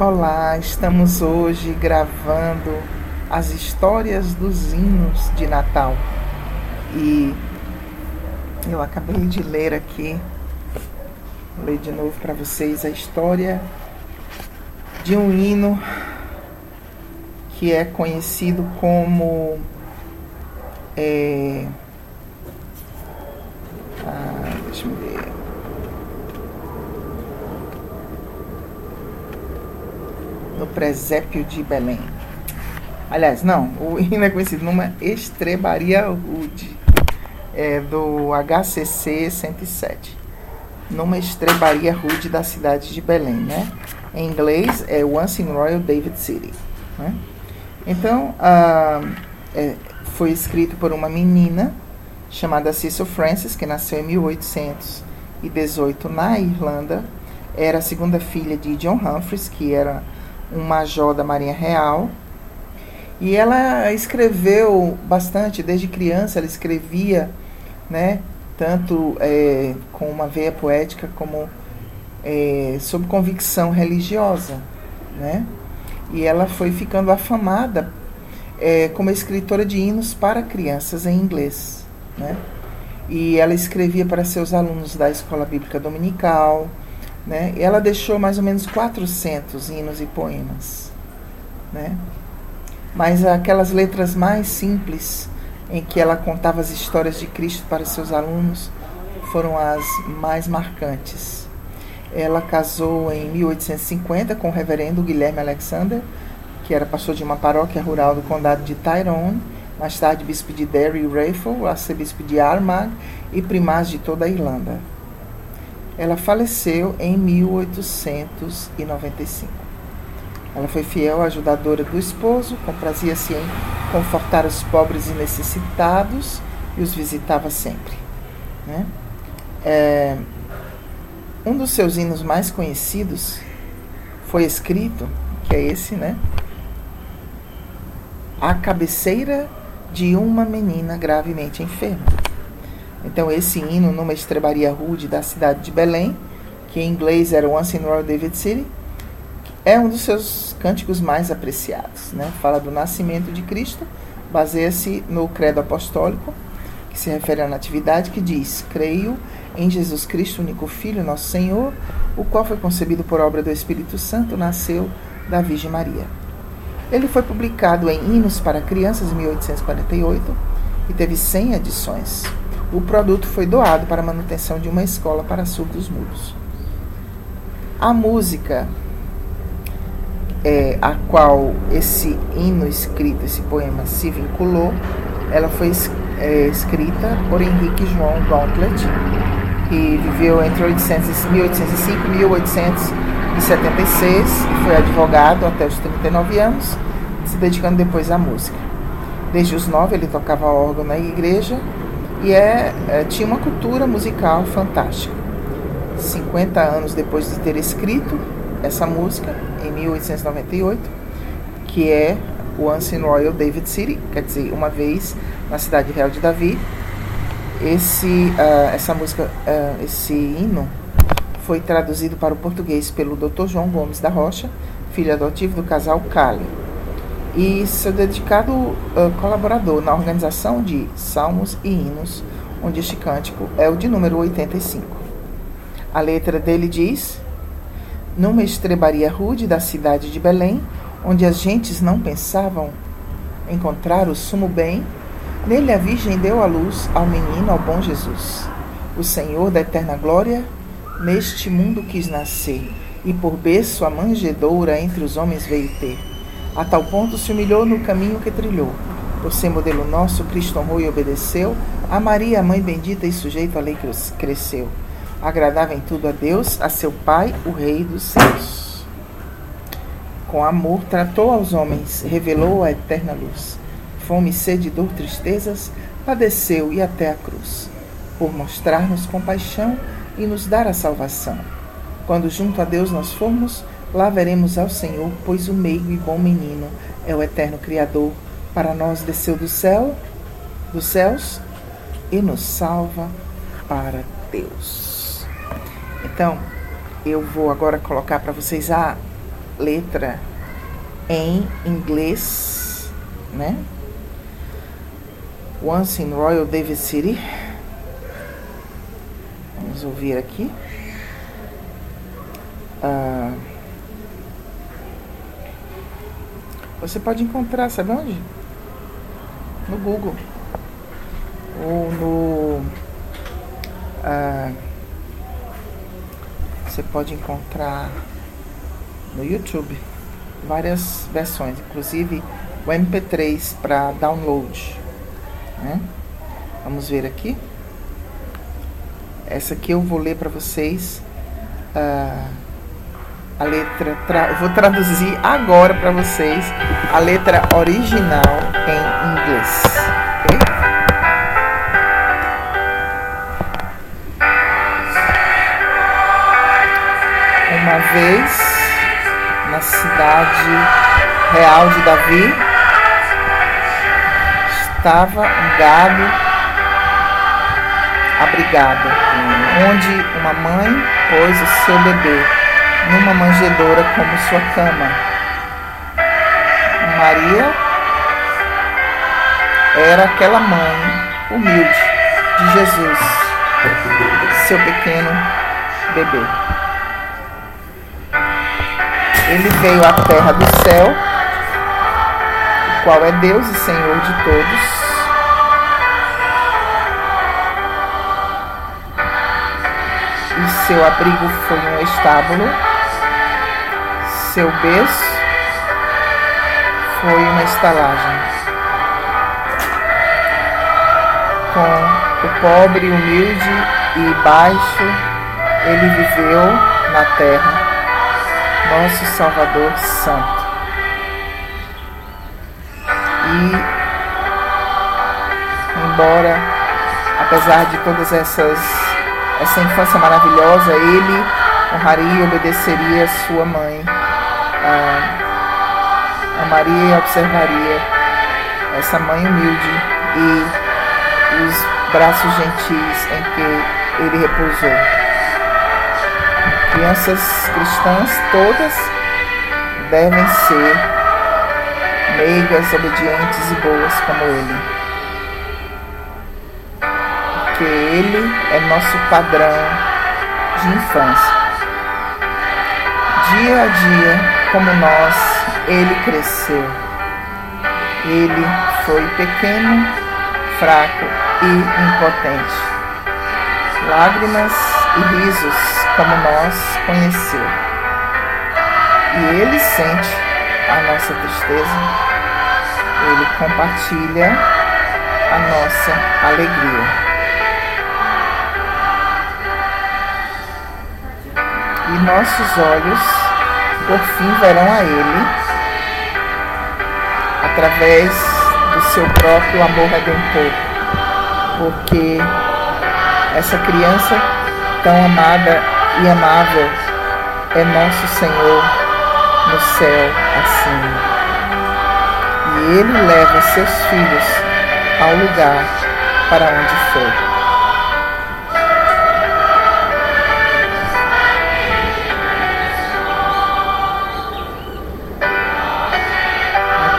Olá, estamos hoje gravando as histórias dos hinos de Natal. E eu acabei de ler aqui, vou ler de novo para vocês a história de um hino que é conhecido como é, ah, deixa eu ver. No presépio de Belém. Aliás, não, o hino é conhecido numa Estrebaria Rude, é do HCC 107. Numa estrebaria rude da cidade de Belém, né? Em inglês é Once in Royal David City. Né? Então, ah, é, foi escrito por uma menina chamada Cecil Francis, que nasceu em 1818 na Irlanda. Era a segunda filha de John Humphreys, que era um major da Marinha Real. E ela escreveu bastante, desde criança ela escrevia, né, tanto é, com uma veia poética como é, sob convicção religiosa, né? E ela foi ficando afamada é, como escritora de hinos para crianças em inglês. Né? E ela escrevia para seus alunos da escola bíblica dominical. Né? E ela deixou mais ou menos 400 hinos e poemas. Né? Mas aquelas letras mais simples, em que ela contava as histórias de Cristo para seus alunos, foram as mais marcantes. Ela casou em 1850 com o reverendo Guilherme Alexander, que era pastor de uma paróquia rural do condado de Tyrone, mais tarde bispo de Derry e Raphoe, arcebispo de Armagh e primaz de toda a Irlanda. Ela faleceu em 1895. Ela foi fiel ajudadora do esposo, comprazia-se em confortar os pobres e necessitados e os visitava sempre. Né? É, um dos seus hinos mais conhecidos foi escrito, que é esse, né? à cabeceira de uma menina gravemente enferma. Então, esse hino, numa estrebaria rude da cidade de Belém, que em inglês era Once in Royal David City, é um dos seus cânticos mais apreciados. Né? Fala do nascimento de Cristo, baseia-se no credo apostólico, que se refere à natividade, que diz: Creio em Jesus Cristo, único Filho, nosso Senhor, o qual foi concebido por obra do Espírito Santo, nasceu da Virgem Maria. Ele foi publicado em Hinos para Crianças em 1848 e teve 100 edições. O produto foi doado para a manutenção de uma escola para surdos mudos. A música é, a qual esse hino escrito, esse poema se vinculou, ela foi é, escrita por Henrique João Gauntlet, que viveu entre 1805 e 1800 em 76 e foi advogado até os 39 anos, se dedicando depois à música. Desde os 9 ele tocava órgão na igreja e é, é, tinha uma cultura musical fantástica. 50 anos depois de ter escrito essa música, em 1898, que é Once in Royal David City, quer dizer, uma vez na cidade real de Davi, esse, uh, essa música, uh, esse hino foi traduzido para o português pelo Dr. João Gomes da Rocha, filho adotivo do casal Cali, e seu dedicado uh, colaborador na organização de salmos e hinos, onde este cântico é o de número 85. A letra dele diz: Numa estrebaria rude da cidade de Belém, onde as gentes não pensavam encontrar o sumo bem, nele a Virgem deu a luz ao menino, ao bom Jesus. O Senhor da eterna glória neste mundo quis nascer, e por berço a manjedoura entre os homens veio ter. A tal ponto se humilhou no caminho que trilhou. Por ser modelo nosso, Cristo honrou e obedeceu. A Maria, a mãe bendita e sujeito à lei cresceu. Agradava em tudo a Deus, a seu Pai, o Rei dos céus. Com amor tratou aos homens, revelou a eterna luz. Fome, sede, dor, tristezas, padeceu e até a cruz. Por mostrar-nos compaixão, e nos dar a salvação. Quando junto a Deus nós formos, lá veremos ao Senhor, pois o meigo e bom menino é o eterno Criador. Para nós desceu do céu, dos céus, e nos salva para Deus. Então, eu vou agora colocar para vocês a, letra em inglês, né? Once in Royal David City. Vamos ouvir aqui. Uh, você pode encontrar, sabe onde? No Google. Ou no. Uh, você pode encontrar no YouTube várias versões, inclusive o MP3 para download. Né? Vamos ver aqui. Essa aqui eu vou ler para vocês. Uh, a letra. Tra vou traduzir agora para vocês a letra original em inglês. Uma vez na cidade real de Davi estava um gado abrigado, onde uma mãe pôs o seu bebê numa manjedoura como sua cama. Maria era aquela mãe humilde de Jesus, seu pequeno bebê. Ele veio à terra do céu, o qual é Deus e Senhor de todos. E seu abrigo foi um estábulo, seu berço foi uma estalagem. Com o pobre, humilde e baixo, ele viveu na terra nosso Salvador Santo. E, embora, apesar de todas essas, essa infância maravilhosa, ele honraria e obedeceria sua mãe, ah, amaria e observaria essa mãe humilde e os braços gentis em que ele repousou. Crianças cristãs todas devem ser meigas, obedientes e boas como ele. Porque ele é nosso padrão de infância. Dia a dia, como nós, ele cresceu. Ele foi pequeno, fraco e impotente. Lágrimas e risos como nós conheceu. E ele sente a nossa tristeza, ele compartilha a nossa alegria. E nossos olhos, por fim, verão a ele através do seu próprio amor redentor, porque essa criança tão amada e amável é nosso Senhor no céu acima. E Ele leva seus filhos ao lugar para onde foi.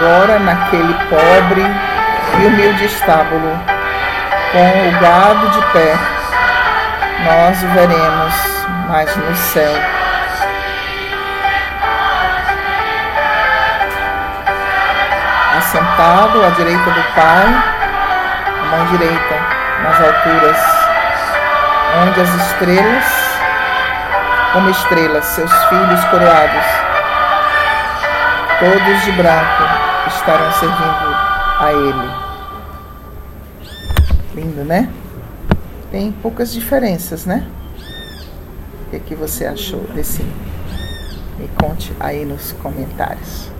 Agora, naquele pobre e humilde estábulo, com o gado de pé, nós o veremos mas no céu. Assentado à direita do Pai, a mão direita nas alturas, onde as estrelas, como estrelas, seus filhos coroados, todos de branco, estarão servindo a Ele. Lindo, né? Tem poucas diferenças, né? O que, que você achou desse? Me conte aí nos comentários.